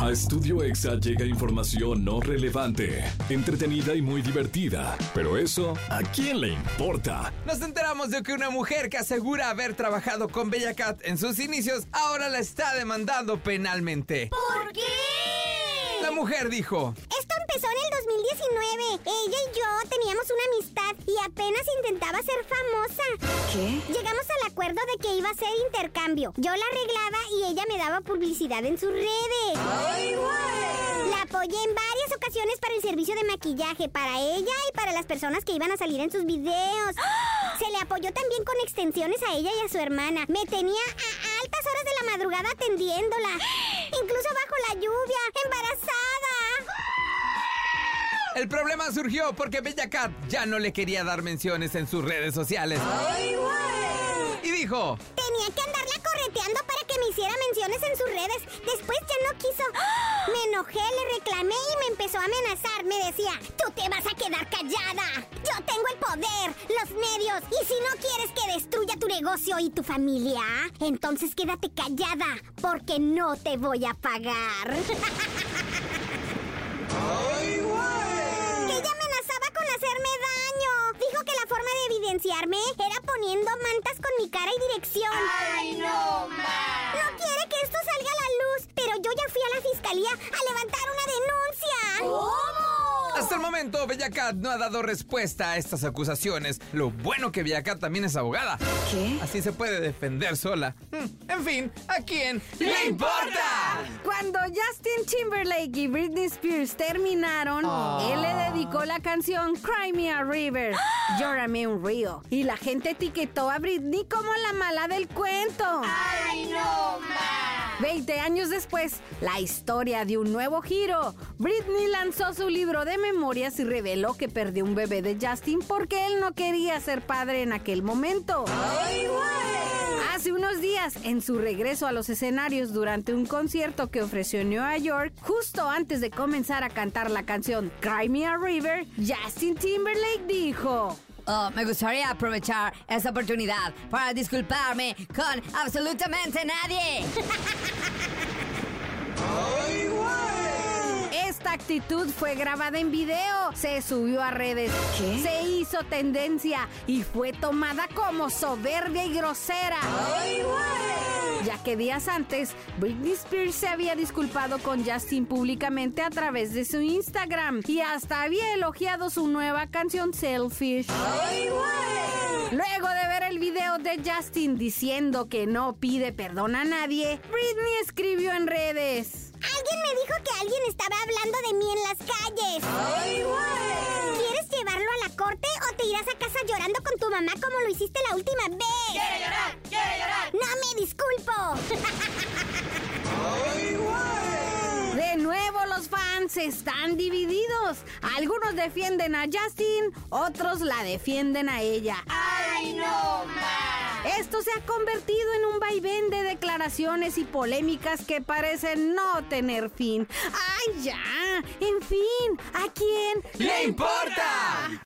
A Estudio Exa llega información no relevante, entretenida y muy divertida. Pero eso, ¿a quién le importa? Nos enteramos de que una mujer que asegura haber trabajado con Bella Cat en sus inicios ahora la está demandando penalmente. ¿Por qué? La mujer dijo, Esto empezó en el 2019. Ella y yo apenas intentaba ser famosa. ¿Qué? Llegamos al acuerdo de que iba a ser intercambio. Yo la arreglaba y ella me daba publicidad en sus redes. La apoyé en varias ocasiones para el servicio de maquillaje, para ella y para las personas que iban a salir en sus videos. Se le apoyó también con extensiones a ella y a su hermana. Me tenía a altas horas de la madrugada atendiéndola. Incluso bajo la lluvia, embarazada. El problema surgió porque Bella Cat ya no le quería dar menciones en sus redes sociales. Y dijo, Tenía que andarla correteando para que me hiciera menciones en sus redes. Después ya no quiso. Me enojé, le reclamé y me empezó a amenazar. Me decía, tú te vas a quedar callada. Yo tengo el poder, los medios. Y si no quieres que destruya tu negocio y tu familia, entonces quédate callada, porque no te voy a pagar. Que era poniendo mantas con mi cara y dirección. ¡Ay, no más! Momento Bella Cat no ha dado respuesta a estas acusaciones. Lo bueno que Bella Cat también es abogada. ¿Qué? Así se puede defender sola. Hmm, En fin, ¿a quién le importa? Cuando Justin Timberlake y Britney Spears terminaron, él le dedicó la canción Cry Me a River, Llórame un río. Y la gente etiquetó a Britney como la mala del cuento. ¡Ay, no! 20 años después, la historia de un nuevo giro. Britney lanzó su libro de memorias y reveló que perdió un bebé de Justin porque él no quería ser padre en aquel momento. Hace unos días, en su regreso a los escenarios durante un concierto que ofreció en Nueva York, justo antes de comenzar a cantar la canción Cry Me a River, Justin Timberlake dijo... Oh, me gustaría aprovechar esta oportunidad para disculparme con absolutamente nadie. Esta actitud fue grabada en video, se subió a redes, ¿Qué? se hizo tendencia y fue tomada como soberbia y grosera. Ya que días antes, Britney Spears se había disculpado con Justin públicamente a través de su Instagram y hasta había elogiado su nueva canción Selfish. Luego de ver el video de Justin diciendo que no pide perdón a nadie, Britney escribió en redes. Alguien me dijo que alguien estaba hablando de mí en las calles. ¿Quieres llevarlo a la corte o te irás a casa llorando con tu mamá como lo hiciste la última vez? Los fans están divididos. Algunos defienden a Justin, otros la defienden a ella. ¡Ay, no más! Esto se ha convertido en un vaivén de declaraciones y polémicas que parecen no tener fin. ¡Ay, ya! En fin, ¿a quién ¡Le importa!